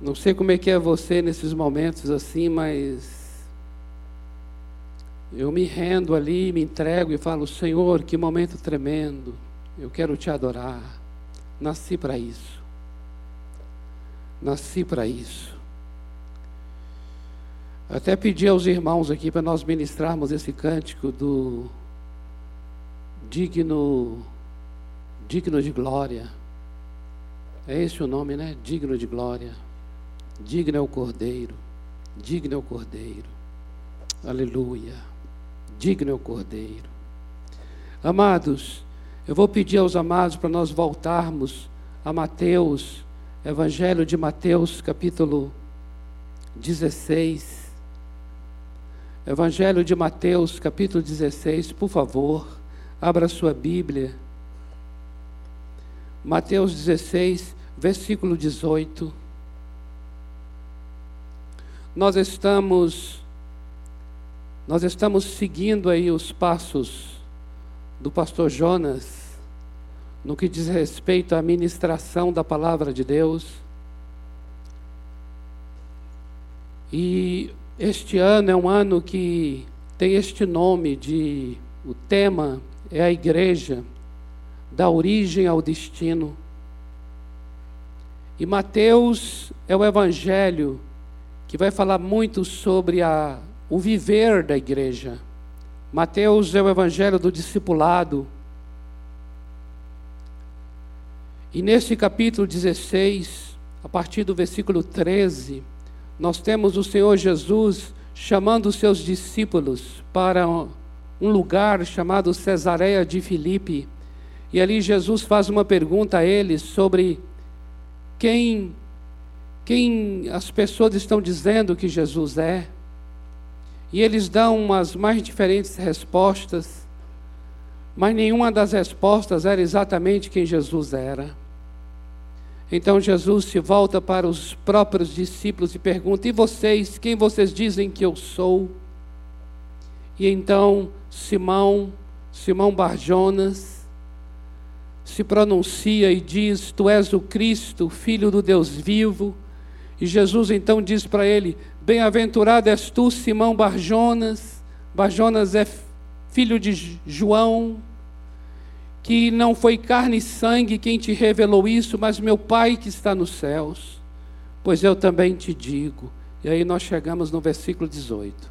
Não sei como é que é você nesses momentos assim, mas eu me rendo ali, me entrego e falo: Senhor, que momento tremendo, eu quero te adorar. Nasci para isso. Nasci para isso. Até pedi aos irmãos aqui para nós ministrarmos esse cântico do digno, digno de glória. É esse o nome, né? Digno de glória. Digno é o Cordeiro. Digno é o Cordeiro. Aleluia. Digno é o Cordeiro. Amados, eu vou pedir aos amados para nós voltarmos a Mateus, Evangelho de Mateus, capítulo 16. Evangelho de Mateus, capítulo 16, por favor, abra sua Bíblia. Mateus 16, versículo 18. Nós estamos nós estamos seguindo aí os passos do pastor Jonas no que diz respeito à ministração da palavra de Deus. E este ano é um ano que tem este nome de o tema é a igreja da origem ao destino. E Mateus é o evangelho que vai falar muito sobre a, o viver da igreja. Mateus é o evangelho do discipulado. E nesse capítulo 16, a partir do versículo 13, nós temos o Senhor Jesus chamando os seus discípulos para um lugar chamado Cesareia de Filipe. E ali Jesus faz uma pergunta a eles sobre quem quem as pessoas estão dizendo que Jesus é. E eles dão umas mais diferentes respostas, mas nenhuma das respostas era exatamente quem Jesus era. Então Jesus se volta para os próprios discípulos e pergunta: E vocês, quem vocês dizem que eu sou? E então Simão, Simão Barjonas, se pronuncia e diz: Tu és o Cristo, filho do Deus vivo. E Jesus então diz para ele: Bem-aventurado és tu, Simão Barjonas. Barjonas é filho de João, que não foi carne e sangue quem te revelou isso, mas meu Pai que está nos céus. Pois eu também te digo. E aí nós chegamos no versículo 18.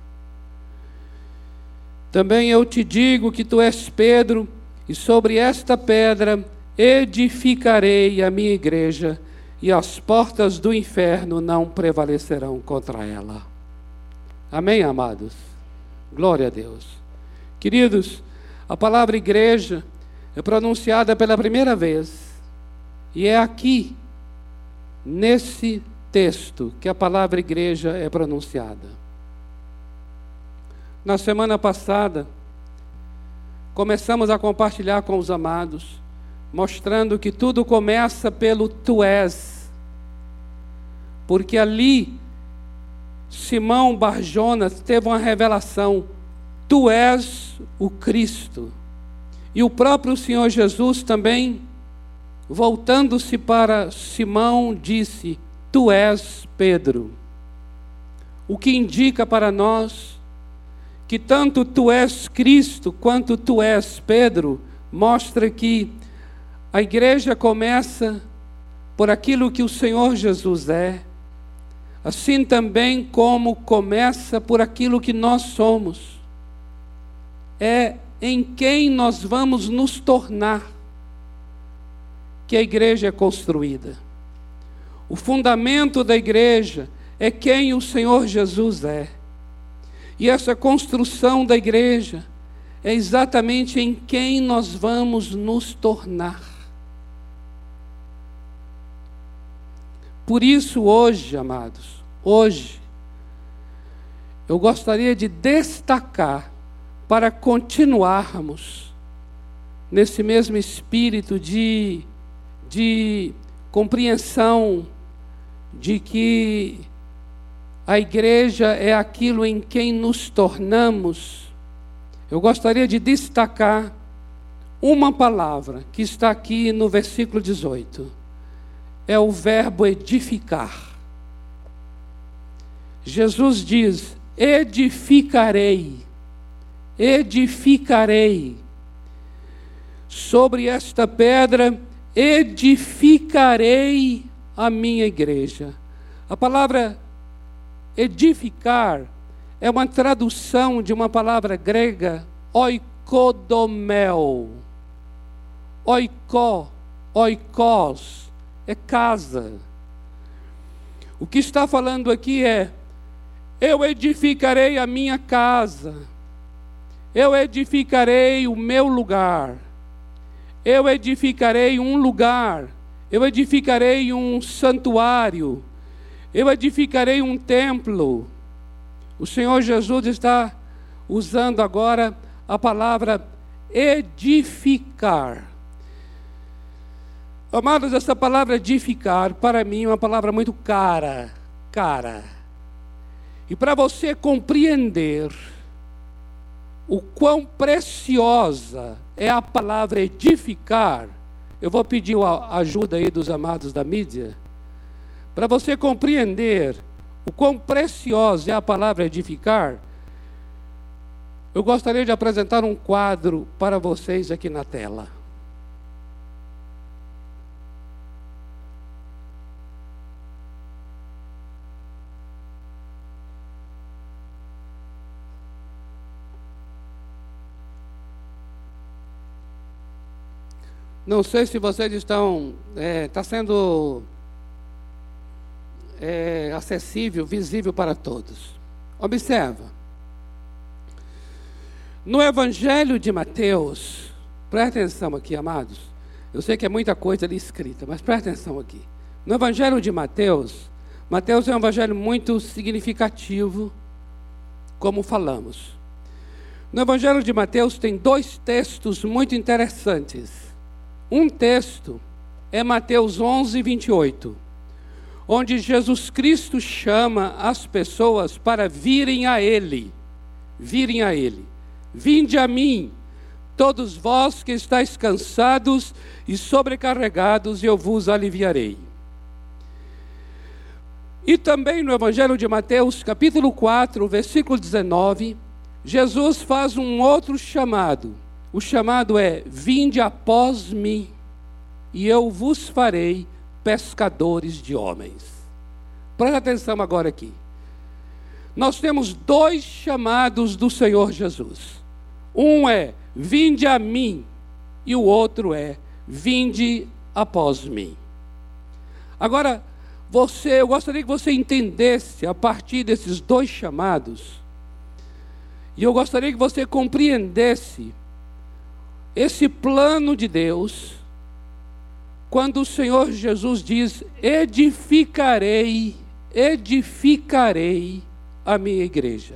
Também eu te digo que tu és Pedro, e sobre esta pedra edificarei a minha igreja e as portas do inferno não prevalecerão contra ela. Amém, amados? Glória a Deus. Queridos, a palavra igreja é pronunciada pela primeira vez, e é aqui, nesse texto, que a palavra igreja é pronunciada. Na semana passada, começamos a compartilhar com os amados, mostrando que tudo começa pelo tu és porque ali Simão Barjonas teve uma revelação: Tu és o Cristo. E o próprio Senhor Jesus também, voltando-se para Simão, disse: Tu és Pedro. O que indica para nós que tanto tu és Cristo quanto tu és Pedro, mostra que a igreja começa por aquilo que o Senhor Jesus é assim também como começa por aquilo que nós somos. É em quem nós vamos nos tornar que a igreja é construída. O fundamento da igreja é quem o Senhor Jesus é. E essa construção da igreja é exatamente em quem nós vamos nos tornar. Por isso, hoje, amados, hoje, eu gostaria de destacar para continuarmos nesse mesmo espírito de, de compreensão de que a igreja é aquilo em quem nos tornamos. Eu gostaria de destacar uma palavra que está aqui no versículo 18. É o verbo edificar. Jesus diz: edificarei, edificarei. Sobre esta pedra edificarei a minha igreja. A palavra edificar é uma tradução de uma palavra grega, oikodomel. Oikó, oikos, é casa. O que está falando aqui é: eu edificarei a minha casa, eu edificarei o meu lugar, eu edificarei um lugar, eu edificarei um santuário, eu edificarei um templo. O Senhor Jesus está usando agora a palavra edificar. Amados, essa palavra edificar, para mim, é uma palavra muito cara, cara. E para você compreender o quão preciosa é a palavra edificar, eu vou pedir a ajuda aí dos amados da mídia, para você compreender o quão preciosa é a palavra edificar, eu gostaria de apresentar um quadro para vocês aqui na tela. Não sei se vocês estão. Está é, tá sendo é, acessível, visível para todos. Observa. No Evangelho de Mateus, presta atenção aqui, amados. Eu sei que é muita coisa ali escrita, mas presta atenção aqui. No Evangelho de Mateus, Mateus é um evangelho muito significativo, como falamos. No Evangelho de Mateus tem dois textos muito interessantes. Um texto é Mateus 11, 28, onde Jesus Cristo chama as pessoas para virem a Ele. Virem a Ele. Vinde a mim, todos vós que estáis cansados e sobrecarregados, e eu vos aliviarei. E também no Evangelho de Mateus, capítulo 4, versículo 19, Jesus faz um outro chamado o chamado é: Vinde após mim, e eu vos farei pescadores de homens. Presta atenção agora aqui. Nós temos dois chamados do Senhor Jesus. Um é: Vinde a mim, e o outro é: Vinde após mim. Agora, você, eu gostaria que você entendesse a partir desses dois chamados, e eu gostaria que você compreendesse esse plano de Deus, quando o Senhor Jesus diz: edificarei, edificarei a minha igreja.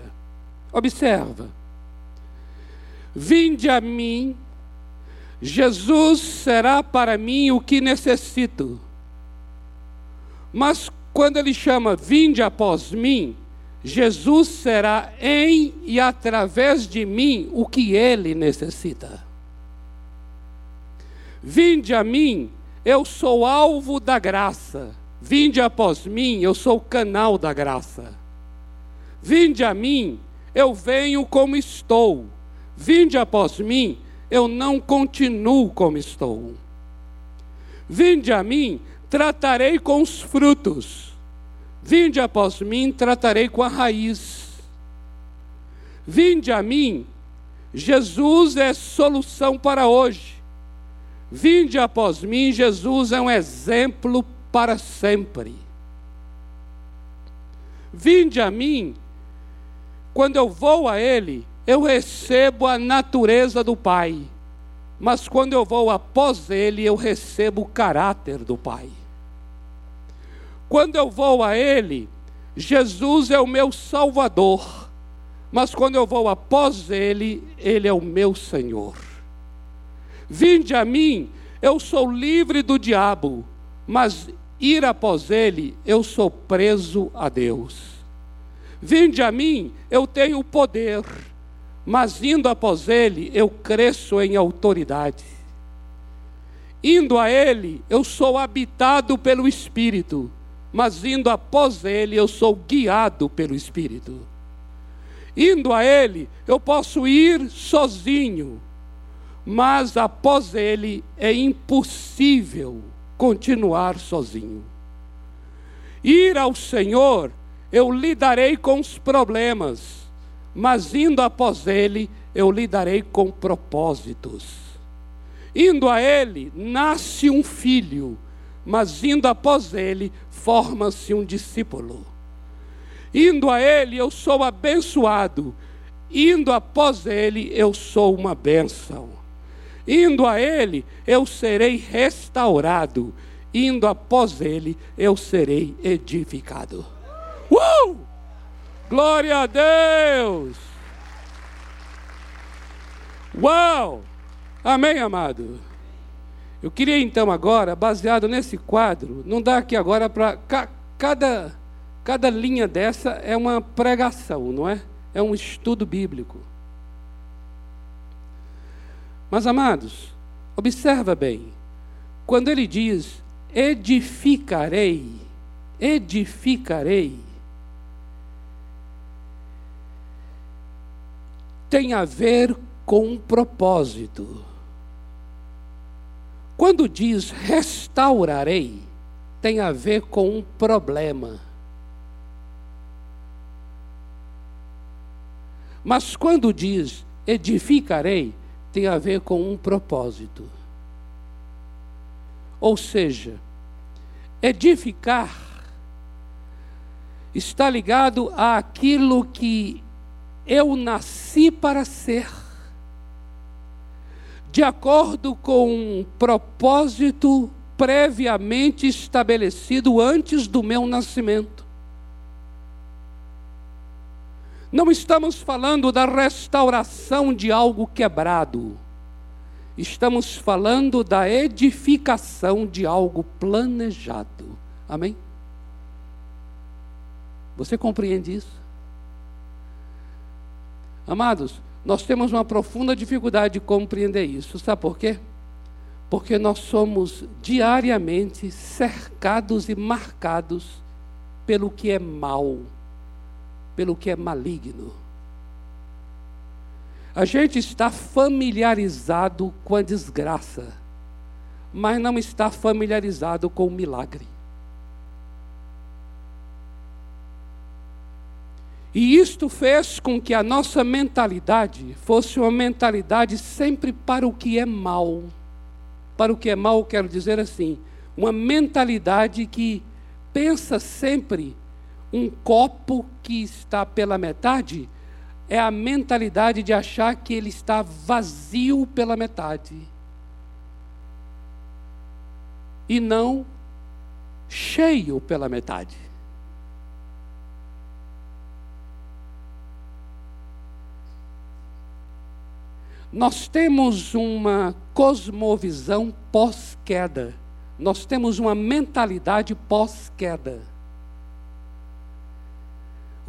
Observa. Vinde a mim, Jesus será para mim o que necessito. Mas quando ele chama vinde após mim, Jesus será em e através de mim o que ele necessita. Vinde a mim, eu sou alvo da graça. Vinde após mim, eu sou canal da graça. Vinde a mim, eu venho como estou. Vinde após mim, eu não continuo como estou. Vinde a mim, tratarei com os frutos. Vinde após mim, tratarei com a raiz. Vinde a mim, Jesus é solução para hoje. Vinde após mim, Jesus é um exemplo para sempre. Vinde a mim, quando eu vou a Ele, eu recebo a natureza do Pai, mas quando eu vou após Ele, eu recebo o caráter do Pai. Quando eu vou a Ele, Jesus é o meu Salvador, mas quando eu vou após Ele, Ele é o meu Senhor. Vinde a mim, eu sou livre do diabo, mas ir após ele, eu sou preso a Deus. Vinde a mim, eu tenho poder, mas indo após ele, eu cresço em autoridade. Indo a ele, eu sou habitado pelo Espírito, mas indo após Ele, eu sou guiado pelo Espírito. Indo a Ele, eu posso ir sozinho, mas após Ele é impossível continuar sozinho. Ir ao Senhor, eu lidarei com os problemas, mas indo após Ele, eu lidarei com propósitos. Indo a Ele, nasce um filho, mas indo após Ele, forma-se um discípulo. Indo a Ele, eu sou abençoado. Indo após Ele, eu sou uma bênção. Indo a Ele, eu serei restaurado. Indo após Ele, eu serei edificado. Uh! Glória a Deus! Uau! Amém, amado? Eu queria então agora, baseado nesse quadro, não dá aqui agora para. Cada, cada linha dessa é uma pregação, não é? É um estudo bíblico. Mas, amados, observa bem. Quando ele diz edificarei, edificarei, tem a ver com um propósito. Quando diz restaurarei, tem a ver com um problema. Mas quando diz edificarei, tem a ver com um propósito. Ou seja, edificar está ligado àquilo que eu nasci para ser de acordo com um propósito previamente estabelecido antes do meu nascimento. Não estamos falando da restauração de algo quebrado. Estamos falando da edificação de algo planejado. Amém? Você compreende isso? Amados, nós temos uma profunda dificuldade de compreender isso. Sabe por quê? Porque nós somos diariamente cercados e marcados pelo que é mal, pelo que é maligno. A gente está familiarizado com a desgraça, mas não está familiarizado com o milagre. E isto fez com que a nossa mentalidade fosse uma mentalidade sempre para o que é mal. Para o que é mal, quero dizer assim, uma mentalidade que pensa sempre um copo que está pela metade, é a mentalidade de achar que ele está vazio pela metade. E não cheio pela metade. Nós temos uma cosmovisão pós-queda. Nós temos uma mentalidade pós-queda.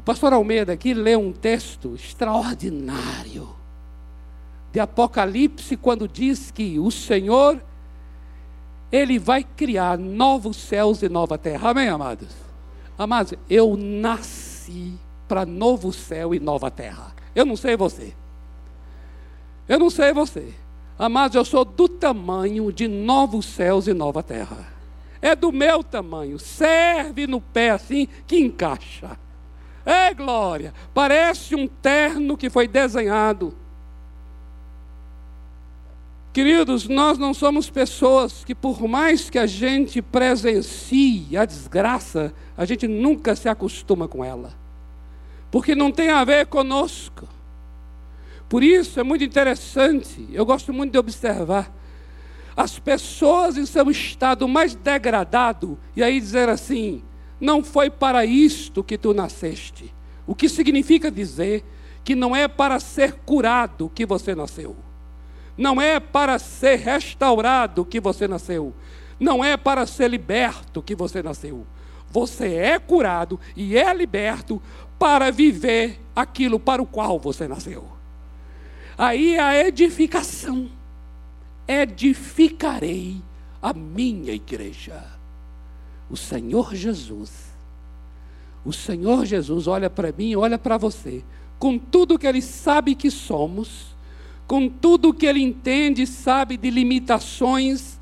O pastor Almeida aqui lê um texto extraordinário de Apocalipse, quando diz que o Senhor, Ele vai criar novos céus e nova terra. Amém, amados? Amados, eu nasci para novo céu e nova terra. Eu não sei você. Eu não sei você, mas eu sou do tamanho de novos céus e nova terra. É do meu tamanho, serve no pé assim que encaixa. É glória, parece um terno que foi desenhado. Queridos, nós não somos pessoas que, por mais que a gente presencie a desgraça, a gente nunca se acostuma com ela, porque não tem a ver conosco. Por isso é muito interessante, eu gosto muito de observar as pessoas em seu estado mais degradado e aí dizer assim: não foi para isto que tu nasceste. O que significa dizer que não é para ser curado que você nasceu. Não é para ser restaurado que você nasceu. Não é para ser liberto que você nasceu. Você é curado e é liberto para viver aquilo para o qual você nasceu. Aí a edificação. Edificarei a minha igreja. O Senhor Jesus. O Senhor Jesus olha para mim, olha para você, com tudo que Ele sabe que somos, com tudo que Ele entende, sabe de limitações,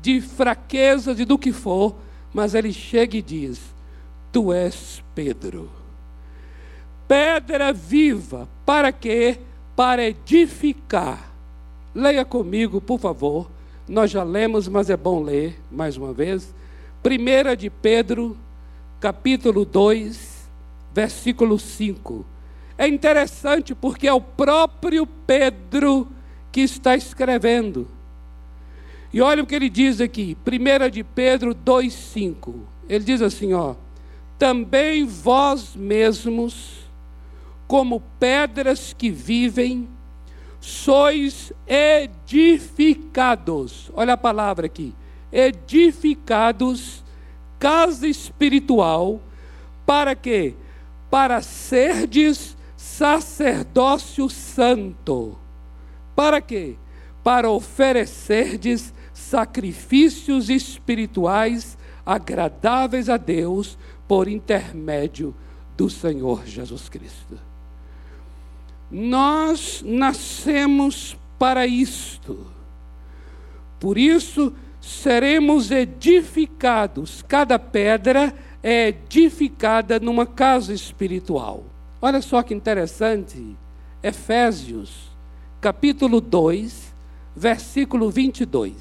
de fraquezas e do que for, mas Ele chega e diz: Tu és Pedro. Pedra viva, para quê? Para edificar. Leia comigo, por favor. Nós já lemos, mas é bom ler mais uma vez. Primeira de Pedro, capítulo 2, versículo 5. É interessante porque é o próprio Pedro que está escrevendo. E olha o que ele diz aqui, 1 de Pedro 2,5. Ele diz assim: ó, também vós mesmos, como pedras que vivem, sois edificados. Olha a palavra aqui edificados casa espiritual, para quê? Para serdes sacerdócio santo. Para quê? Para oferecerdes sacrifícios espirituais agradáveis a Deus por intermédio do Senhor Jesus Cristo. Nós nascemos para isto. Por isso, seremos edificados. Cada pedra é edificada numa casa espiritual. Olha só que interessante. Efésios, capítulo 2, versículo 22.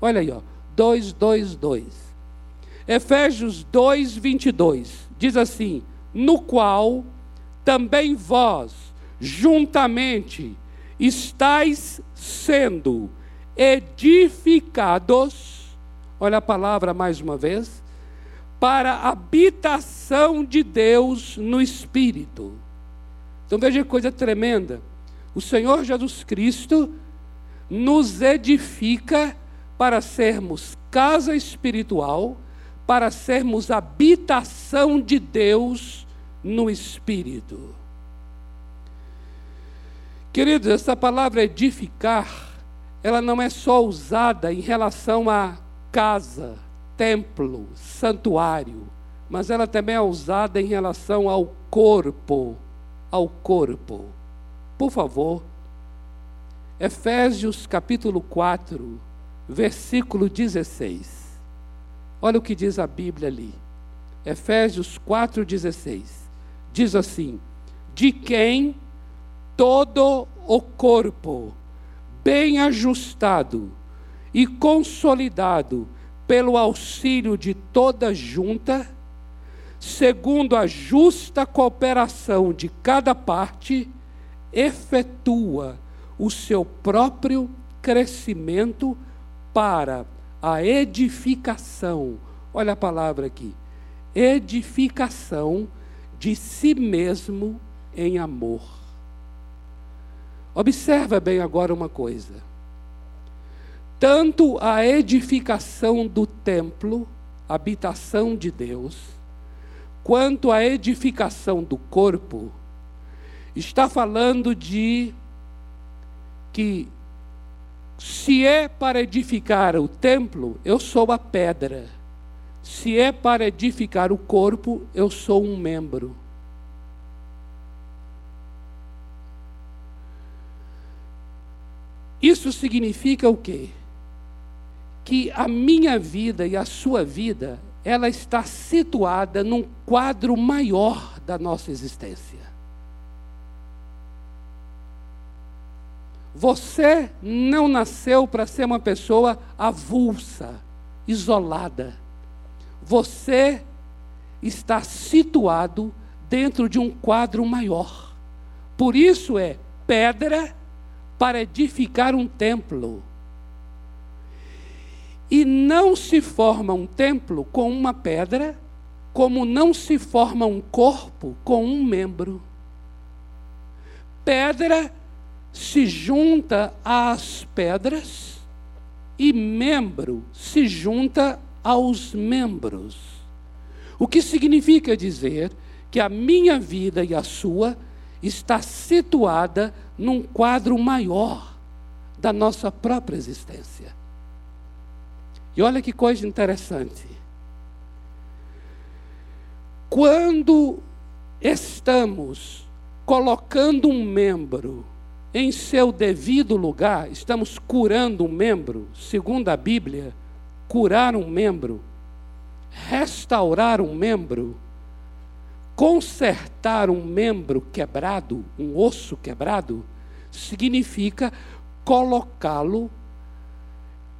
Olha aí, ó. 2, 2, 2. Efésios 2, 22. Diz assim: No qual também vós, juntamente, estáis sendo edificados, olha a palavra mais uma vez, para a habitação de Deus no Espírito. Então veja que coisa tremenda. O Senhor Jesus Cristo nos edifica para sermos casa espiritual, para sermos habitação de Deus no Espírito. Queridos, essa palavra edificar ela não é só usada em relação a casa, templo, santuário, mas ela também é usada em relação ao corpo, ao corpo. Por favor, Efésios capítulo 4, versículo 16. Olha o que diz a Bíblia ali. Efésios 4,16. Diz assim: De quem todo o corpo bem ajustado e consolidado pelo auxílio de toda junta, segundo a justa cooperação de cada parte, efetua o seu próprio crescimento para a edificação. Olha a palavra aqui. Edificação de si mesmo em amor. Observa bem agora uma coisa. Tanto a edificação do templo, habitação de Deus, quanto a edificação do corpo, está falando de que se é para edificar o templo, eu sou a pedra. Se é para edificar o corpo, eu sou um membro. Isso significa o quê? Que a minha vida e a sua vida, ela está situada num quadro maior da nossa existência. Você não nasceu para ser uma pessoa avulsa, isolada. Você está situado dentro de um quadro maior. Por isso é pedra para edificar um templo. E não se forma um templo com uma pedra, como não se forma um corpo com um membro. Pedra se junta às pedras e membro se junta aos membros. O que significa dizer que a minha vida e a sua está situada num quadro maior da nossa própria existência. E olha que coisa interessante. Quando estamos colocando um membro em seu devido lugar, estamos curando um membro, segundo a Bíblia, curar um membro, restaurar um membro, consertar um membro quebrado, um osso quebrado, significa colocá-lo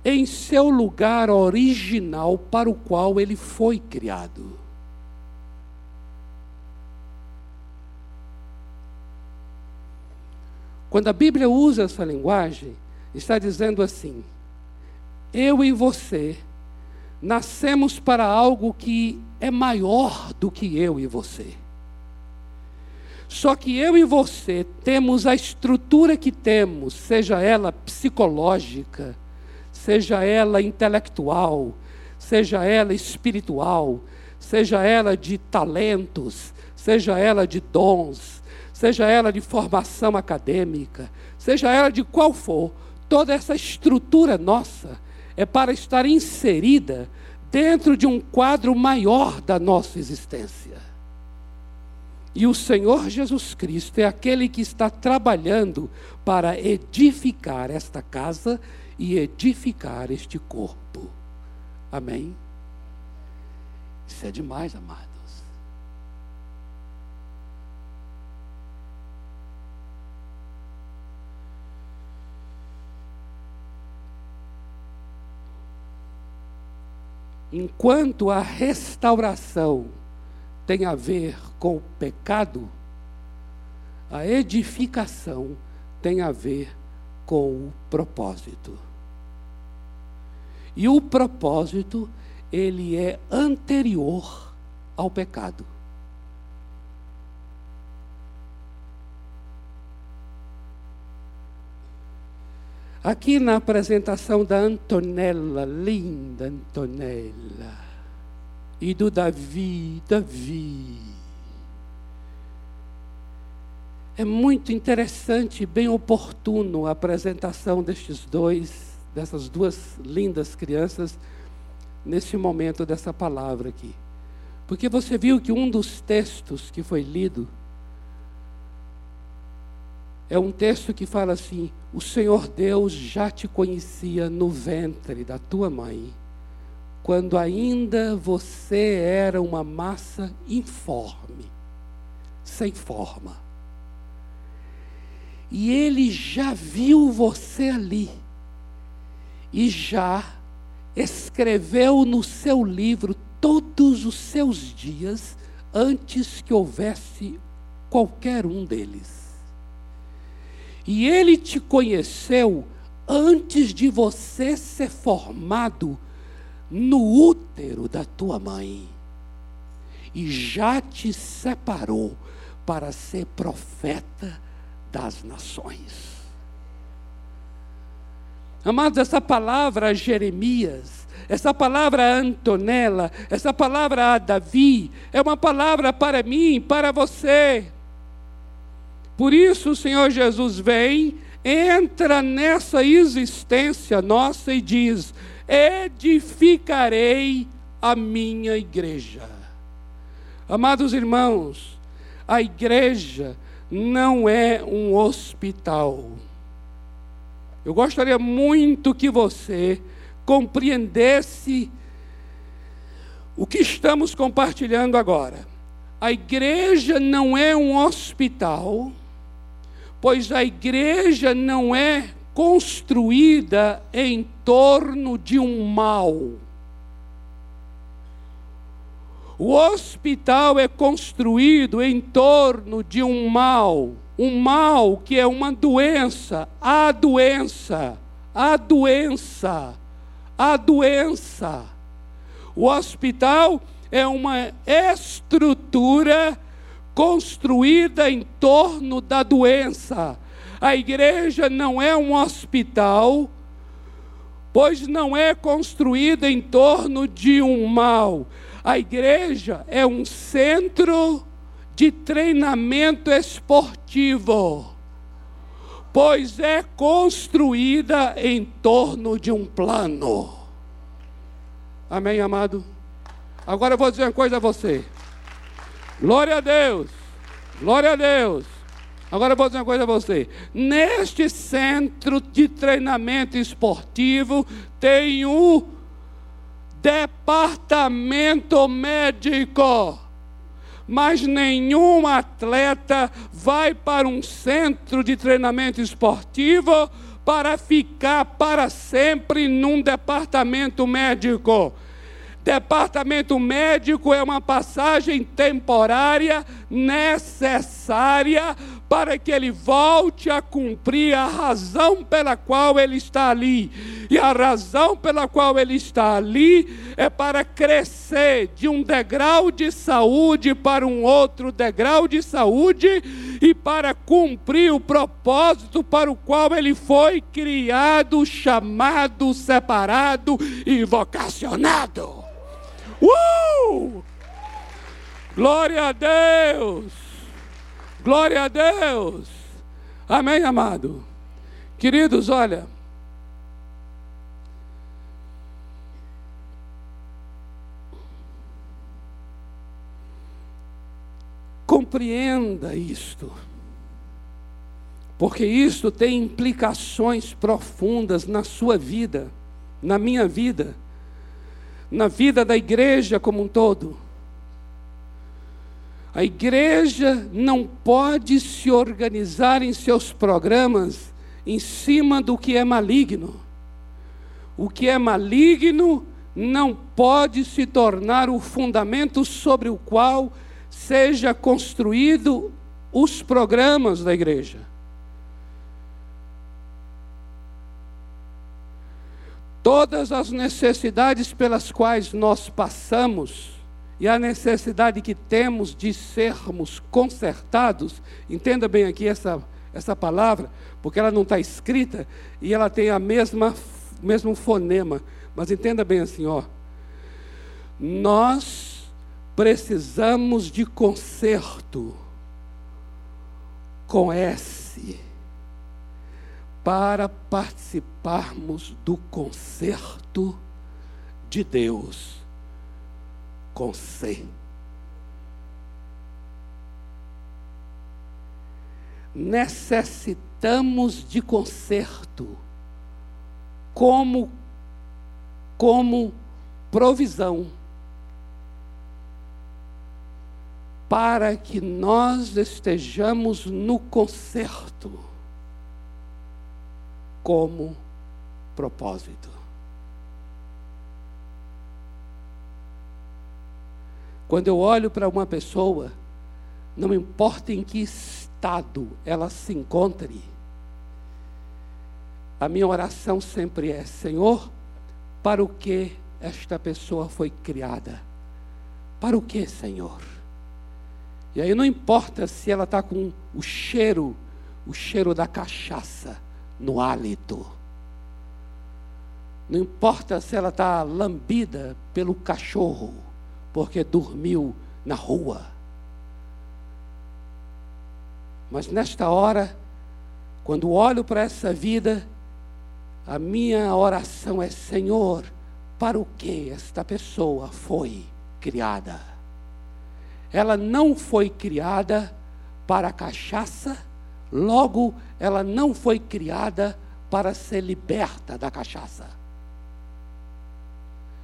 em seu lugar original para o qual ele foi criado. Quando a Bíblia usa essa linguagem, está dizendo assim: eu e você nascemos para algo que é maior do que eu e você. Só que eu e você temos a estrutura que temos, seja ela psicológica, seja ela intelectual, seja ela espiritual, seja ela de talentos, seja ela de dons, seja ela de formação acadêmica, seja ela de qual for, toda essa estrutura nossa é para estar inserida dentro de um quadro maior da nossa existência. E o Senhor Jesus Cristo é aquele que está trabalhando para edificar esta casa e edificar este corpo. Amém? Isso é demais, amados. Enquanto a restauração tem a ver com o pecado, a edificação tem a ver com o propósito. E o propósito, ele é anterior ao pecado. Aqui na apresentação da Antonella, linda Antonella, e do Davi, Davi. É muito interessante e bem oportuno a apresentação destes dois, dessas duas lindas crianças, nesse momento dessa palavra aqui. Porque você viu que um dos textos que foi lido é um texto que fala assim: O Senhor Deus já te conhecia no ventre da tua mãe, quando ainda você era uma massa informe, sem forma. E Ele já viu você ali, e já escreveu no seu livro todos os seus dias antes que houvesse qualquer um deles. E ele te conheceu antes de você ser formado no útero da tua mãe. E já te separou para ser profeta das nações. Amados, essa palavra Jeremias, essa palavra Antonella, essa palavra Davi, é uma palavra para mim, para você. Por isso o Senhor Jesus vem, entra nessa existência nossa e diz: edificarei a minha igreja. Amados irmãos, a igreja não é um hospital. Eu gostaria muito que você compreendesse o que estamos compartilhando agora. A igreja não é um hospital pois a igreja não é construída em torno de um mal. O hospital é construído em torno de um mal, um mal que é uma doença, a doença, a doença, a doença. O hospital é uma estrutura construída em torno da doença. A igreja não é um hospital, pois não é construída em torno de um mal. A igreja é um centro de treinamento esportivo, pois é construída em torno de um plano. Amém, amado? Agora eu vou dizer uma coisa a você. Glória a Deus. Glória a Deus. Agora eu vou dizer uma coisa a você. Neste centro de treinamento esportivo tem o departamento médico. Mas nenhum atleta vai para um centro de treinamento esportivo para ficar para sempre num departamento médico. Departamento médico é uma passagem temporária necessária para que ele volte a cumprir a razão pela qual ele está ali. E a razão pela qual ele está ali é para crescer de um degrau de saúde para um outro degrau de saúde e para cumprir o propósito para o qual ele foi criado, chamado, separado e vocacionado. Uh! Glória a Deus! Glória a Deus! Amém, amado? Queridos, olha. Compreenda isto, porque isto tem implicações profundas na sua vida, na minha vida na vida da igreja como um todo. A igreja não pode se organizar em seus programas em cima do que é maligno. O que é maligno não pode se tornar o fundamento sobre o qual seja construído os programas da igreja. Todas as necessidades pelas quais nós passamos e a necessidade que temos de sermos consertados, entenda bem aqui essa, essa palavra, porque ela não está escrita e ela tem a mesma mesmo fonema, mas entenda bem assim, ó. Nós precisamos de conserto com S para participarmos do concerto de Deus com C. Necessitamos de conserto como como provisão para que nós estejamos no concerto como propósito. Quando eu olho para uma pessoa, não importa em que estado ela se encontre, a minha oração sempre é: Senhor, para o que esta pessoa foi criada? Para o que, Senhor? E aí não importa se ela está com o cheiro, o cheiro da cachaça no hálito. Não importa se ela está lambida pelo cachorro, porque dormiu na rua. Mas nesta hora, quando olho para essa vida, a minha oração é: Senhor, para o que esta pessoa foi criada? Ela não foi criada para a cachaça, Logo, ela não foi criada para ser liberta da cachaça.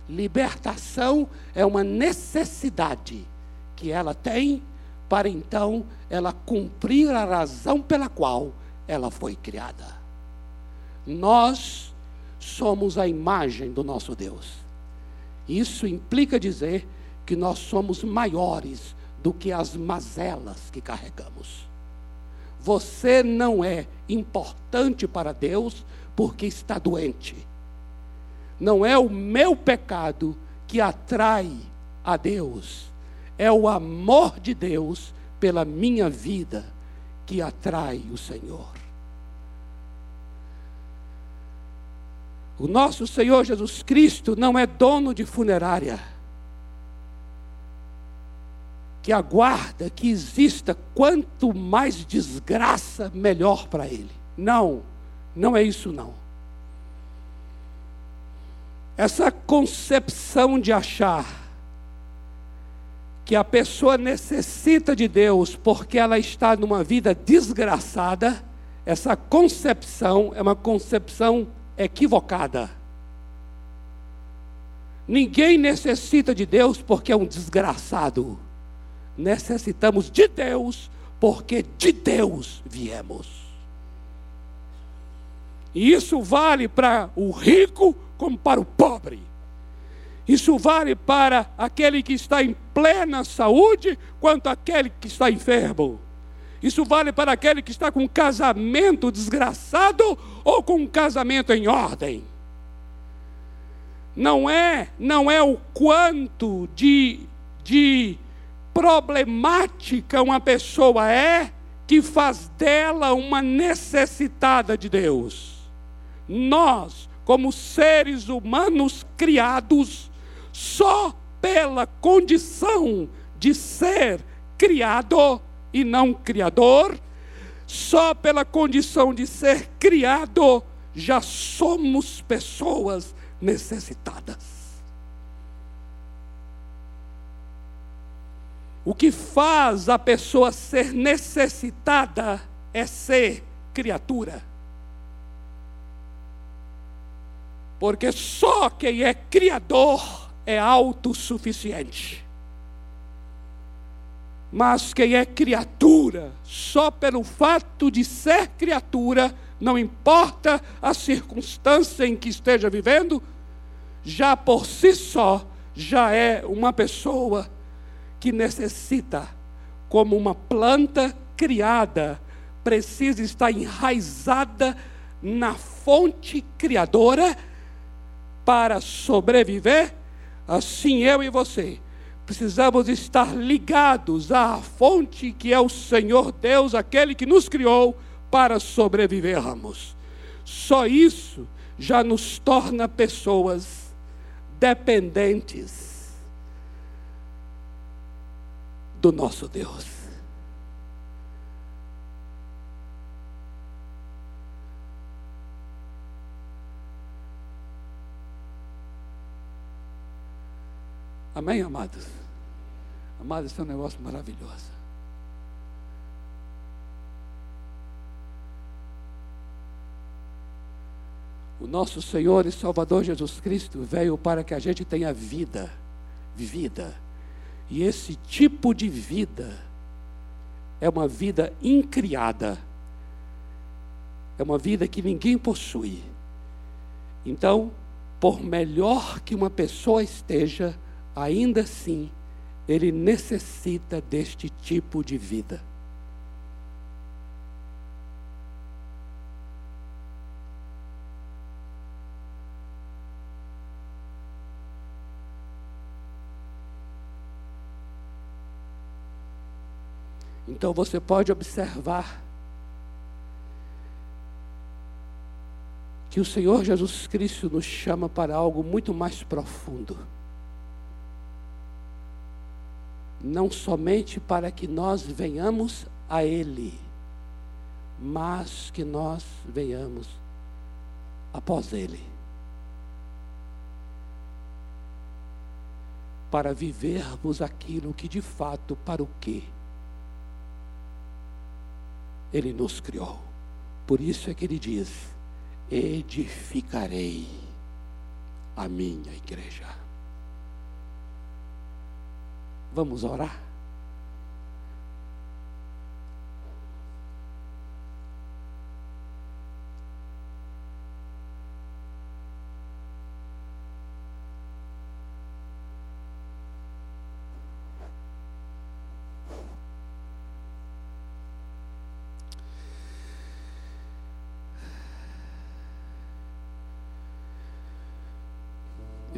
Libertação é uma necessidade que ela tem para então ela cumprir a razão pela qual ela foi criada. Nós somos a imagem do nosso Deus. Isso implica dizer que nós somos maiores do que as mazelas que carregamos. Você não é importante para Deus porque está doente. Não é o meu pecado que atrai a Deus, é o amor de Deus pela minha vida que atrai o Senhor. O nosso Senhor Jesus Cristo não é dono de funerária que aguarda que exista quanto mais desgraça, melhor para ele. Não, não é isso não. Essa concepção de achar que a pessoa necessita de Deus porque ela está numa vida desgraçada, essa concepção é uma concepção equivocada. Ninguém necessita de Deus porque é um desgraçado. Necessitamos de Deus porque de Deus viemos. E isso vale para o rico como para o pobre. Isso vale para aquele que está em plena saúde, quanto aquele que está enfermo. Isso vale para aquele que está com um casamento desgraçado ou com um casamento em ordem. Não é, não é o quanto de, de problemática uma pessoa é que faz dela uma necessitada de Deus. Nós, como seres humanos criados, só pela condição de ser criado e não criador, só pela condição de ser criado, já somos pessoas necessitadas. O que faz a pessoa ser necessitada é ser criatura. Porque só quem é criador é autossuficiente. Mas quem é criatura, só pelo fato de ser criatura, não importa a circunstância em que esteja vivendo, já por si só, já é uma pessoa que necessita, como uma planta criada, precisa estar enraizada na fonte criadora para sobreviver Assim eu e você precisamos estar ligados à fonte que é o Senhor Deus, aquele que nos criou para sobrevivermos. Só isso já nos torna pessoas dependentes do nosso Deus. Amém, amados? Amados, isso é um negócio maravilhoso. O nosso Senhor e Salvador Jesus Cristo veio para que a gente tenha vida, vivida. E esse tipo de vida é uma vida incriada. É uma vida que ninguém possui. Então, por melhor que uma pessoa esteja, ainda assim, ele necessita deste tipo de vida. Então você pode observar que o Senhor Jesus Cristo nos chama para algo muito mais profundo. não somente para que nós venhamos a Ele, mas que nós venhamos após Ele. Para vivermos aquilo que de fato, para o que Ele nos criou. Por isso é que Ele diz: edificarei a minha igreja. Vamos orar?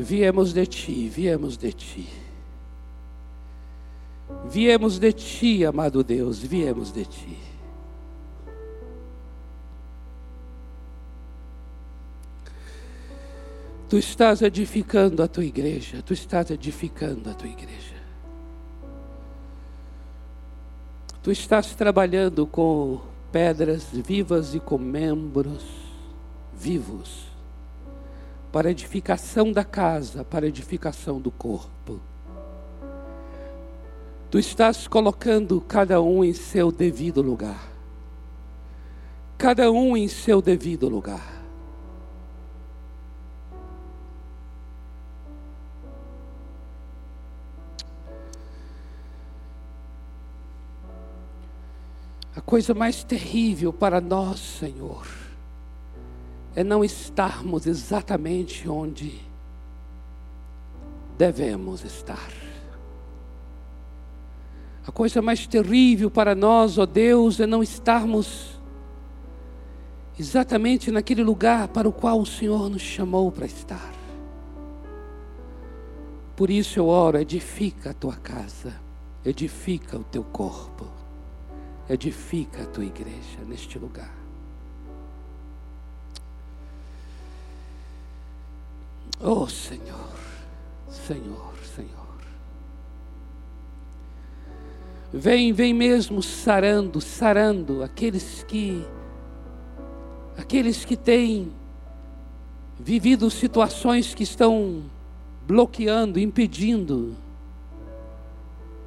Viemos de ti, viemos de ti. Viemos de ti, amado Deus, viemos de ti. Tu estás edificando a tua igreja, tu estás edificando a tua igreja. Tu estás trabalhando com pedras vivas e com membros vivos para edificação da casa, para edificação do corpo. Tu estás colocando cada um em seu devido lugar. Cada um em seu devido lugar. A coisa mais terrível para nós, Senhor, é não estarmos exatamente onde devemos estar. A coisa mais terrível para nós, ó Deus, é não estarmos exatamente naquele lugar para o qual o Senhor nos chamou para estar. Por isso eu oro, edifica a tua casa, edifica o teu corpo, edifica a tua igreja neste lugar. Oh Senhor, Senhor. Vem, vem mesmo sarando, sarando aqueles que aqueles que têm vivido situações que estão bloqueando, impedindo,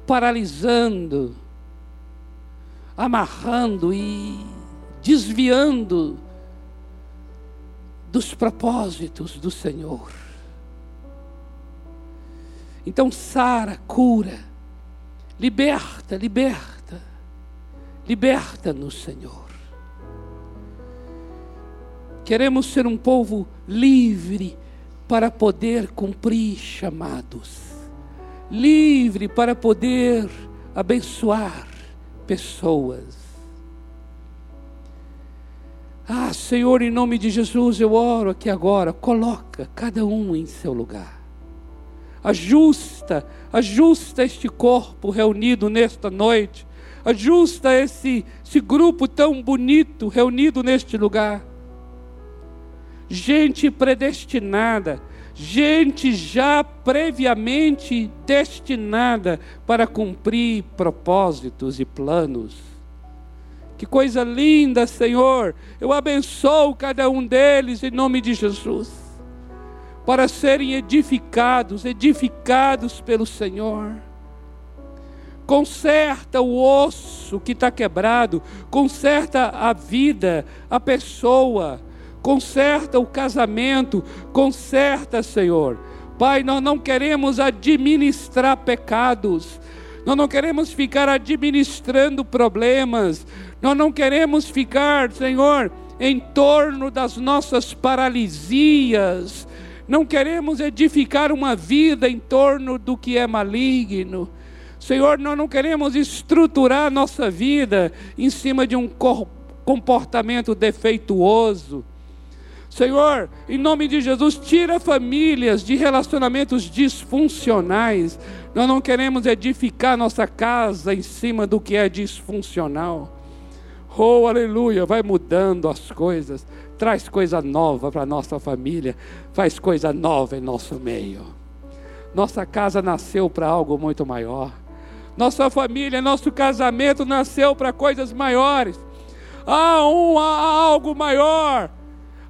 paralisando, amarrando e desviando dos propósitos do Senhor. Então, sara, cura, Liberta, liberta, liberta-nos, Senhor. Queremos ser um povo livre para poder cumprir chamados, livre para poder abençoar pessoas. Ah, Senhor, em nome de Jesus, eu oro aqui agora, coloca cada um em seu lugar ajusta, ajusta este corpo reunido nesta noite, ajusta esse, esse grupo tão bonito reunido neste lugar. Gente predestinada, gente já previamente destinada para cumprir propósitos e planos. Que coisa linda, Senhor. Eu abençoo cada um deles em nome de Jesus para serem edificados, edificados pelo Senhor. Conserta o osso que está quebrado, conserta a vida, a pessoa, conserta o casamento, conserta, Senhor. Pai, nós não queremos administrar pecados, nós não queremos ficar administrando problemas, nós não queremos ficar, Senhor, em torno das nossas paralisias, não queremos edificar uma vida em torno do que é maligno. Senhor, nós não queremos estruturar nossa vida em cima de um comportamento defeituoso. Senhor, em nome de Jesus, tira famílias de relacionamentos disfuncionais. Nós não queremos edificar nossa casa em cima do que é disfuncional. Oh, aleluia, vai mudando as coisas traz coisa nova para nossa família, faz coisa nova em nosso meio. Nossa casa nasceu para algo muito maior. Nossa família, nosso casamento nasceu para coisas maiores. Há, um, há algo maior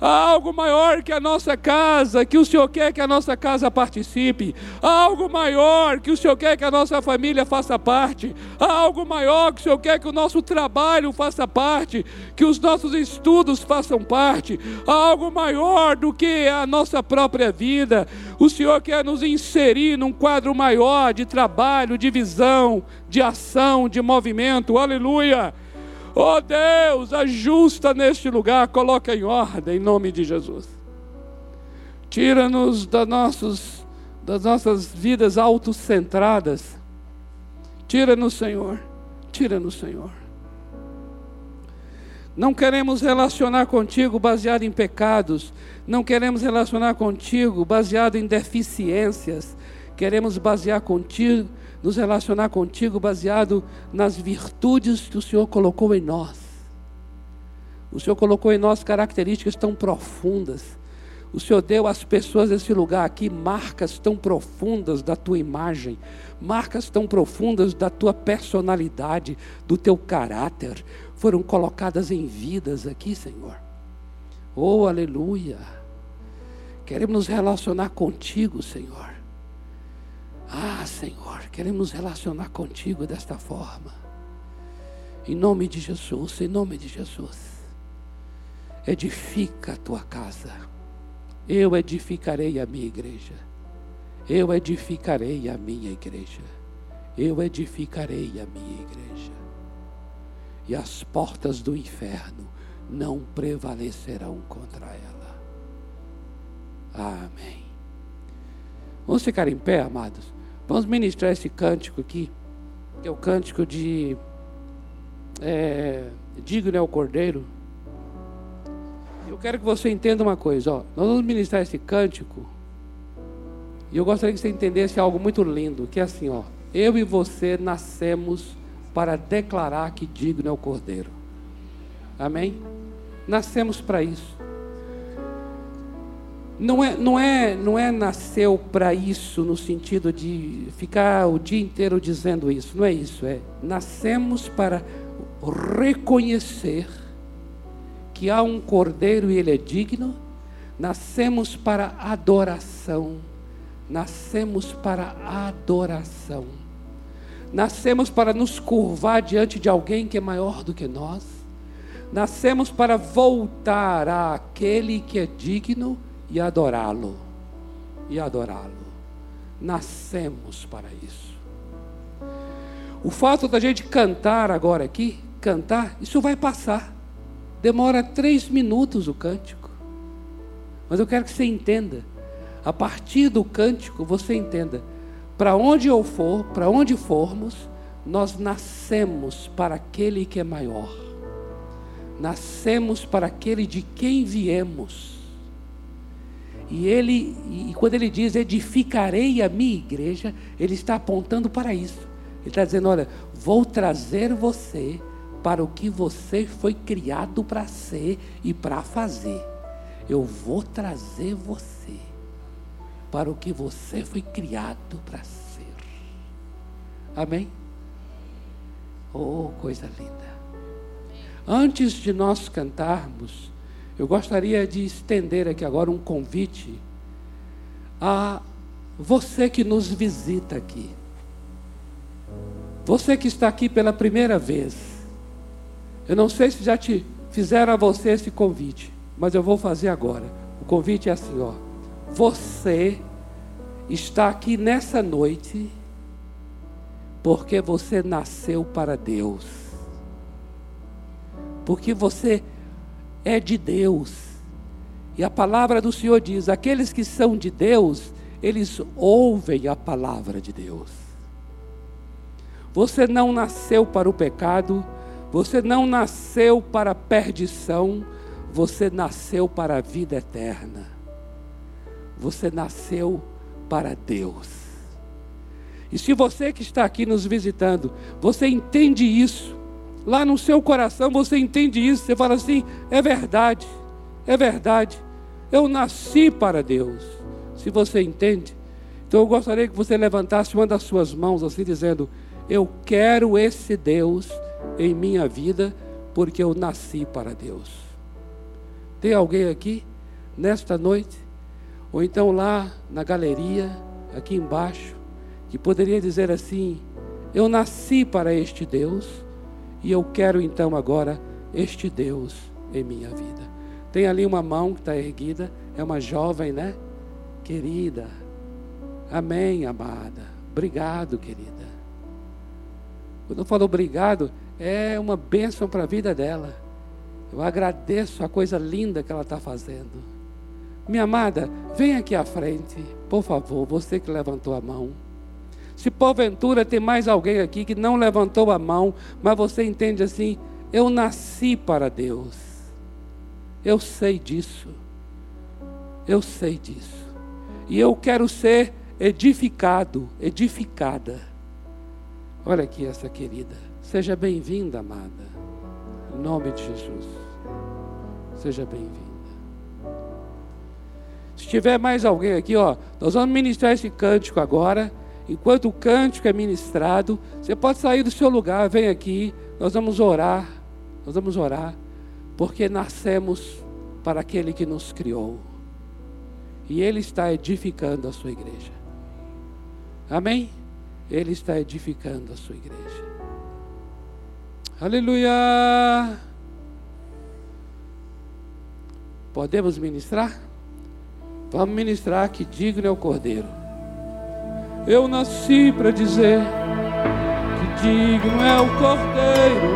Há algo maior que a nossa casa, que o Senhor quer que a nossa casa participe. Há algo maior que o Senhor quer que a nossa família faça parte. Há algo maior que o Senhor quer que o nosso trabalho faça parte, que os nossos estudos façam parte. Há algo maior do que a nossa própria vida. O Senhor quer nos inserir num quadro maior de trabalho, de visão, de ação, de movimento. Aleluia! Oh Deus, ajusta neste lugar, coloca em ordem, em nome de Jesus. Tira-nos nossos, das nossas vidas autocentradas. Tira-nos, Senhor. Tira-nos, Senhor. Não queremos relacionar contigo baseado em pecados. Não queremos relacionar contigo baseado em deficiências. Queremos basear contigo nos relacionar contigo baseado nas virtudes que o Senhor colocou em nós. O Senhor colocou em nós características tão profundas. O Senhor deu às pessoas desse lugar aqui marcas tão profundas da tua imagem, marcas tão profundas da tua personalidade, do teu caráter, foram colocadas em vidas aqui, Senhor. Oh, aleluia! Queremos nos relacionar contigo, Senhor Ah, Senhor, queremos relacionar contigo desta forma. Em nome de Jesus, em nome de Jesus. Edifica a tua casa. Eu edificarei a minha igreja. Eu edificarei a minha igreja. Eu edificarei a minha igreja. E as portas do inferno não prevalecerão contra ela. Amém. Vamos ficar em pé, amados. Vamos ministrar esse cântico aqui, que é o cântico de é, Digno é o Cordeiro. Eu quero que você entenda uma coisa, ó. Nós vamos ministrar esse cântico. E eu gostaria que você entendesse algo muito lindo, que é assim, ó. Eu e você nascemos para declarar que digno é o Cordeiro. Amém? Nascemos para isso. Não é, não é, não é nasceu para isso no sentido de ficar o dia inteiro dizendo isso. Não é isso. É nascemos para reconhecer que há um cordeiro e ele é digno. Nascemos para adoração. Nascemos para adoração. Nascemos para nos curvar diante de alguém que é maior do que nós. Nascemos para voltar àquele que é digno e adorá-lo. E adorá-lo. Nascemos para isso. O fato da gente cantar agora aqui, cantar, isso vai passar. Demora três minutos o cântico. Mas eu quero que você entenda. A partir do cântico, você entenda. Para onde eu for, para onde formos, nós nascemos para aquele que é maior. Nascemos para aquele de quem viemos. E ele, e quando ele diz edificarei a minha igreja, ele está apontando para isso. Ele está dizendo: olha, vou trazer você para o que você foi criado para ser e para fazer. Eu vou trazer você para o que você foi criado para ser. Amém? Oh, coisa linda. Antes de nós cantarmos, eu gostaria de estender aqui agora um convite a você que nos visita aqui. Você que está aqui pela primeira vez. Eu não sei se já te fizeram a você esse convite, mas eu vou fazer agora. O convite é assim, ó. Você está aqui nessa noite porque você nasceu para Deus. Porque você é de Deus. E a palavra do Senhor diz: aqueles que são de Deus, eles ouvem a palavra de Deus. Você não nasceu para o pecado, você não nasceu para a perdição, você nasceu para a vida eterna. Você nasceu para Deus. E se você que está aqui nos visitando, você entende isso, lá no seu coração você entende isso, você fala assim: é verdade, é verdade, eu nasci para Deus. Se você entende, então eu gostaria que você levantasse uma das suas mãos, assim dizendo: Eu quero esse Deus em minha vida, porque eu nasci para Deus. Tem alguém aqui nesta noite, ou então lá na galeria, aqui embaixo, que poderia dizer assim: Eu nasci para este Deus e eu quero então agora este Deus em minha vida. Tem ali uma mão que está erguida, é uma jovem, né? Querida. Amém, amada. Obrigado, querida. Quando eu falo obrigado, é uma bênção para a vida dela. Eu agradeço a coisa linda que ela está fazendo. Minha amada, vem aqui à frente, por favor, você que levantou a mão. Se porventura tem mais alguém aqui que não levantou a mão, mas você entende assim: eu nasci para Deus. Eu sei disso. Eu sei disso. E eu quero ser edificado, edificada. Olha aqui essa querida. Seja bem-vinda, amada. Em nome de Jesus. Seja bem-vinda. Se tiver mais alguém aqui, ó, nós vamos ministrar esse cântico agora. Enquanto o cântico é ministrado, você pode sair do seu lugar, vem aqui, nós vamos orar. Nós vamos orar, porque nascemos para aquele que nos criou. E ele está edificando a sua igreja. Amém? Ele está edificando a sua igreja. Aleluia! Podemos ministrar? Vamos ministrar que digno é o Cordeiro. Eu nasci para dizer que digno é o Cordeiro.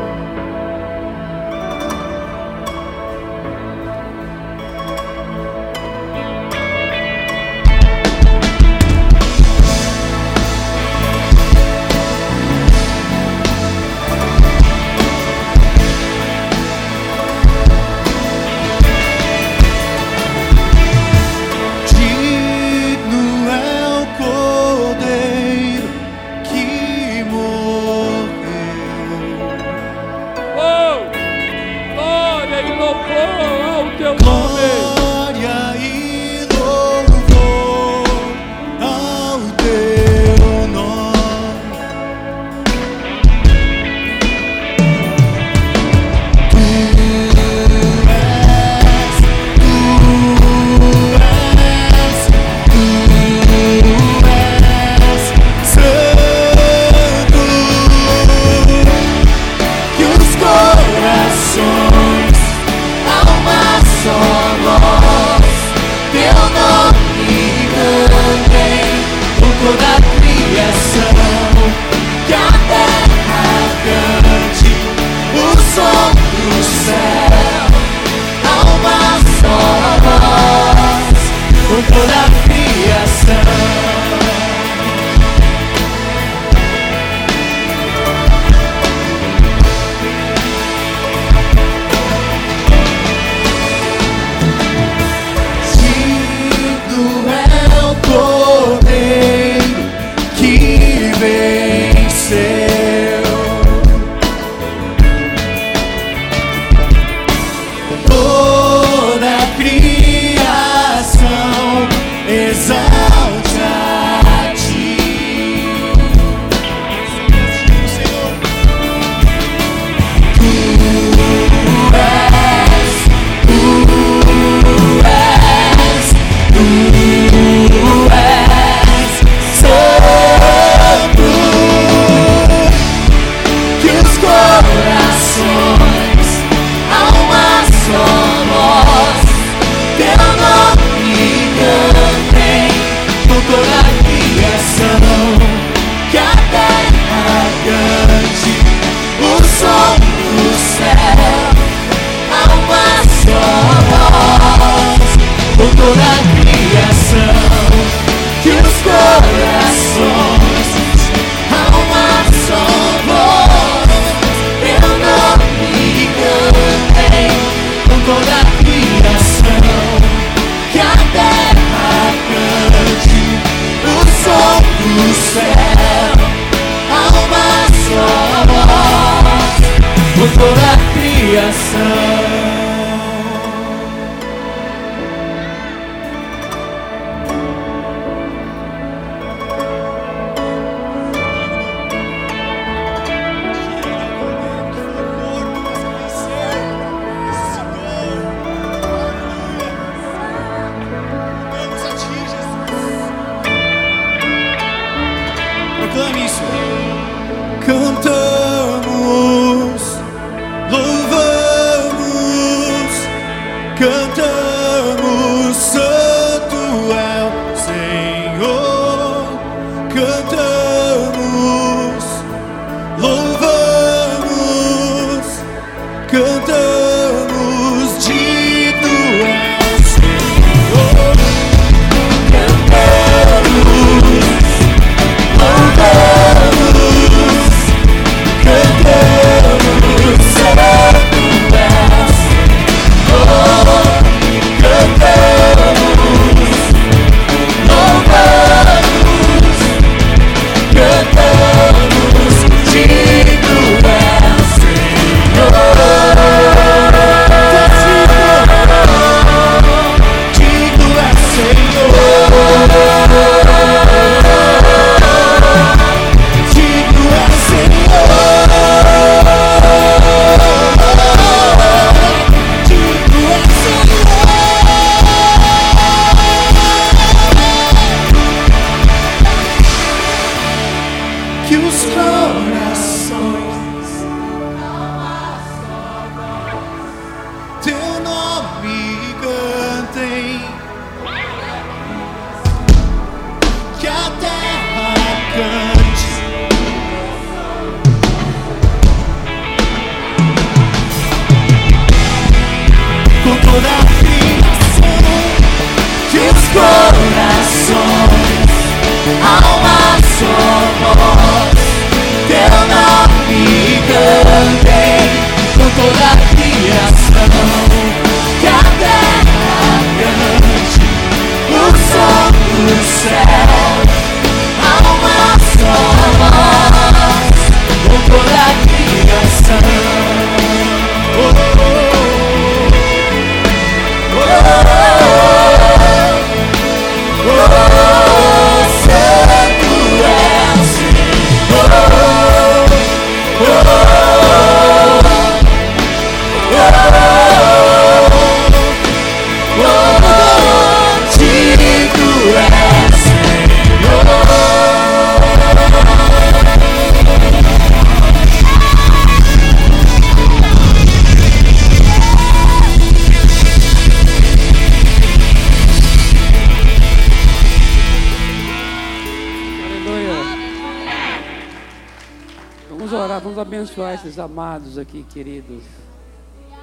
Amados aqui, queridos.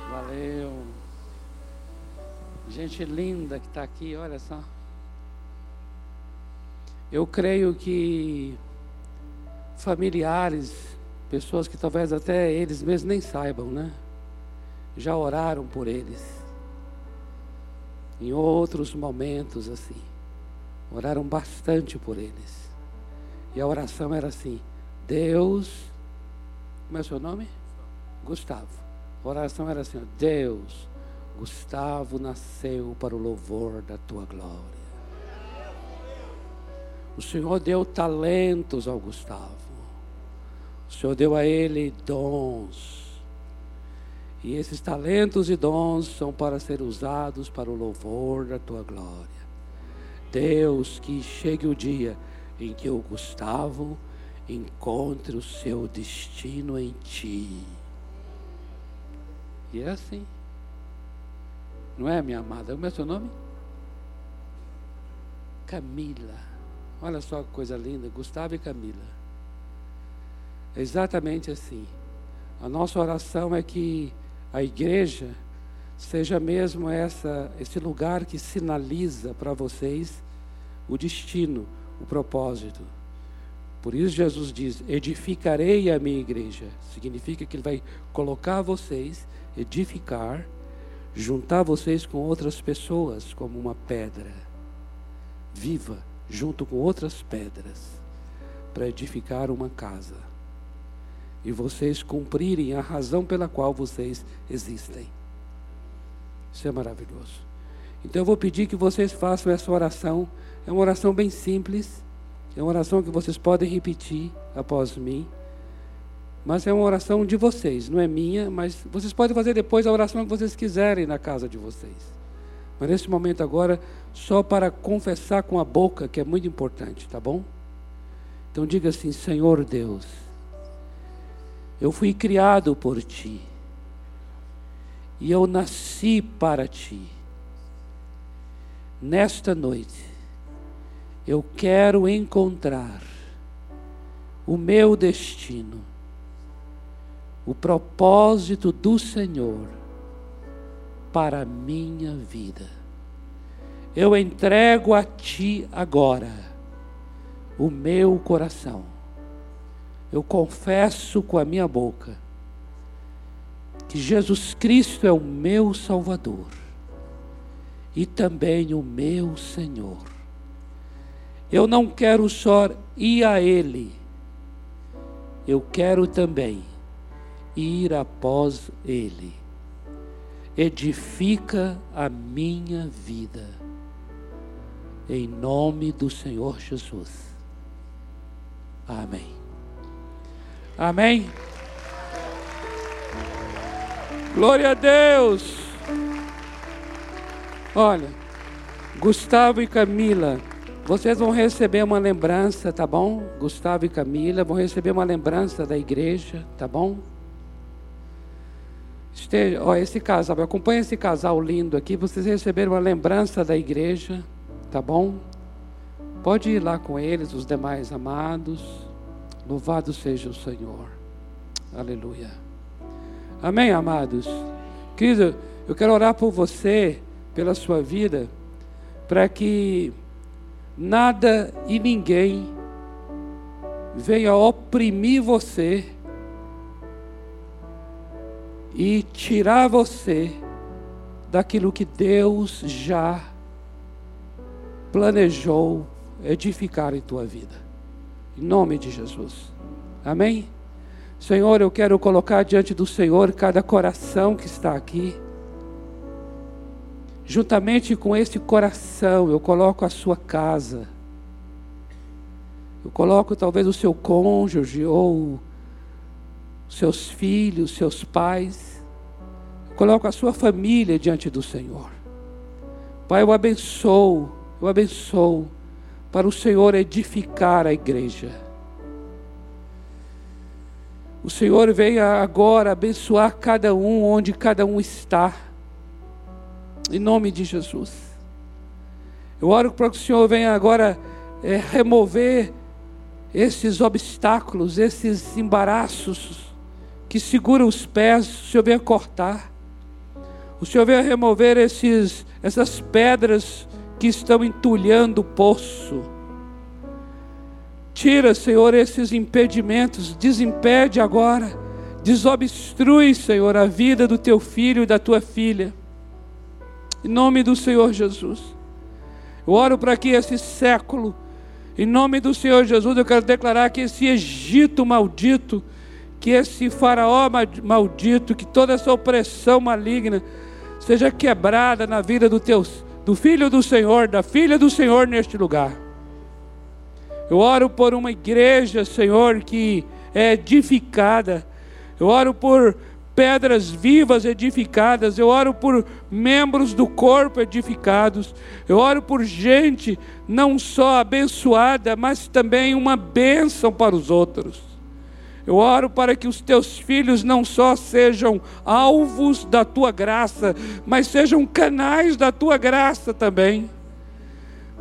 Valeu. Gente linda que está aqui, olha só. Eu creio que familiares, pessoas que talvez até eles mesmos nem saibam, né? Já oraram por eles. Em outros momentos assim. Oraram bastante por eles. E a oração era assim: Deus, como é o seu nome? Gustavo. A oração era assim: Deus, Gustavo nasceu para o louvor da tua glória. O Senhor deu talentos ao Gustavo. O Senhor deu a ele dons. E esses talentos e dons são para ser usados para o louvor da tua glória. Deus, que chegue o dia em que o Gustavo encontre o seu destino em ti. E é assim. Não é, minha amada? Como é seu nome? Camila. Olha só que coisa linda, Gustavo e Camila. É exatamente assim. A nossa oração é que a igreja seja mesmo essa, esse lugar que sinaliza para vocês o destino, o propósito. Por isso Jesus diz: edificarei a minha igreja. Significa que Ele vai colocar vocês, edificar, juntar vocês com outras pessoas, como uma pedra viva, junto com outras pedras, para edificar uma casa. E vocês cumprirem a razão pela qual vocês existem. Isso é maravilhoso. Então eu vou pedir que vocês façam essa oração. É uma oração bem simples. É uma oração que vocês podem repetir após mim. Mas é uma oração de vocês, não é minha, mas vocês podem fazer depois a oração que vocês quiserem na casa de vocês. Mas nesse momento agora, só para confessar com a boca, que é muito importante, tá bom? Então diga assim: Senhor Deus, eu fui criado por ti, e eu nasci para ti. Nesta noite, eu quero encontrar o meu destino, o propósito do Senhor para a minha vida. Eu entrego a Ti agora o meu coração. Eu confesso com a minha boca que Jesus Cristo é o meu Salvador e também o meu Senhor. Eu não quero só ir a Ele, eu quero também ir após Ele. Edifica a minha vida, em nome do Senhor Jesus. Amém. Amém. Glória a Deus. Olha, Gustavo e Camila, vocês vão receber uma lembrança, tá bom? Gustavo e Camila vão receber uma lembrança da igreja, tá bom? Este, ó, esse casal, acompanha esse casal lindo aqui, vocês receberam uma lembrança da igreja, tá bom? Pode ir lá com eles, os demais amados. Louvado seja o Senhor. Aleluia. Amém, amados? Querido, Eu quero orar por você, pela sua vida, para que nada e ninguém venha oprimir você e tirar você daquilo que Deus já planejou edificar em tua vida. Em nome de Jesus. Amém? Senhor, eu quero colocar diante do Senhor cada coração que está aqui. Juntamente com esse coração, eu coloco a sua casa. Eu coloco talvez o seu cônjuge ou seus filhos, seus pais. Eu coloco a sua família diante do Senhor. Pai, eu abençoo, eu abençoo para o Senhor edificar a igreja. O Senhor venha agora abençoar cada um onde cada um está. Em nome de Jesus. Eu oro para que o Senhor venha agora é, remover esses obstáculos, esses embaraços que seguram os pés, o Senhor venha cortar. O Senhor venha remover esses, essas pedras que estão entulhando o poço. Tira, Senhor, esses impedimentos, desimpede agora, desobstrui, Senhor, a vida do teu filho e da tua filha. Em nome do Senhor Jesus. Eu oro para que esse século, em nome do Senhor Jesus, eu quero declarar que esse Egito maldito, que esse Faraó maldito, que toda essa opressão maligna seja quebrada na vida do, teu, do filho do Senhor, da filha do Senhor neste lugar. Eu oro por uma igreja, Senhor, que é edificada. Eu oro por pedras vivas edificadas, eu oro por membros do corpo edificados, eu oro por gente não só abençoada, mas também uma bênção para os outros. Eu oro para que os teus filhos não só sejam alvos da tua graça, mas sejam canais da tua graça também.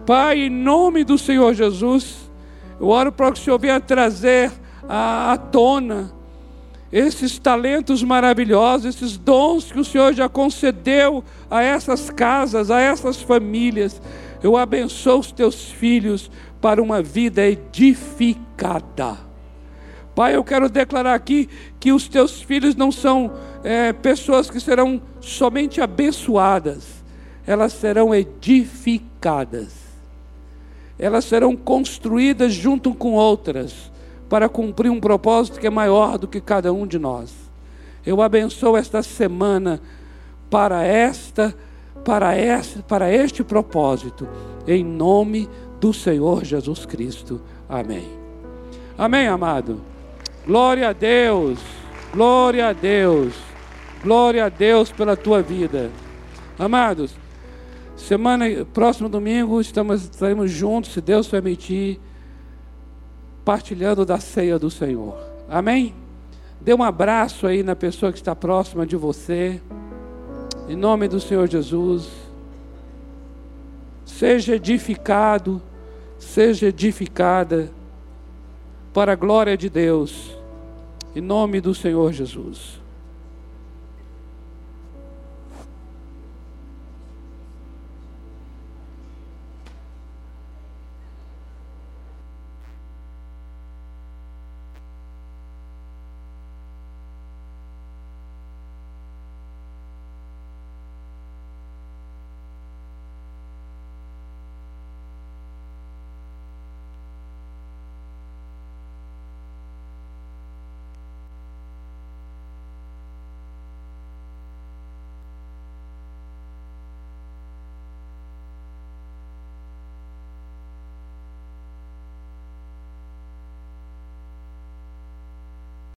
Pai, em nome do Senhor Jesus, eu oro para que o Senhor venha trazer à tona esses talentos maravilhosos, esses dons que o Senhor já concedeu a essas casas, a essas famílias. Eu abençoo os teus filhos para uma vida edificada. Pai, eu quero declarar aqui que os teus filhos não são é, pessoas que serão somente abençoadas, elas serão edificadas, elas serão construídas junto com outras para cumprir um propósito que é maior do que cada um de nós. Eu abençoo esta semana para esta, para esta, para este propósito, em nome do Senhor Jesus Cristo. Amém. Amém, amado. Glória a Deus. Glória a Deus. Glória a Deus pela tua vida. Amados, semana próximo domingo estamos estaremos juntos, se Deus permitir partilhando da ceia do Senhor. Amém? Dê um abraço aí na pessoa que está próxima de você. Em nome do Senhor Jesus. Seja edificado, seja edificada para a glória de Deus. Em nome do Senhor Jesus.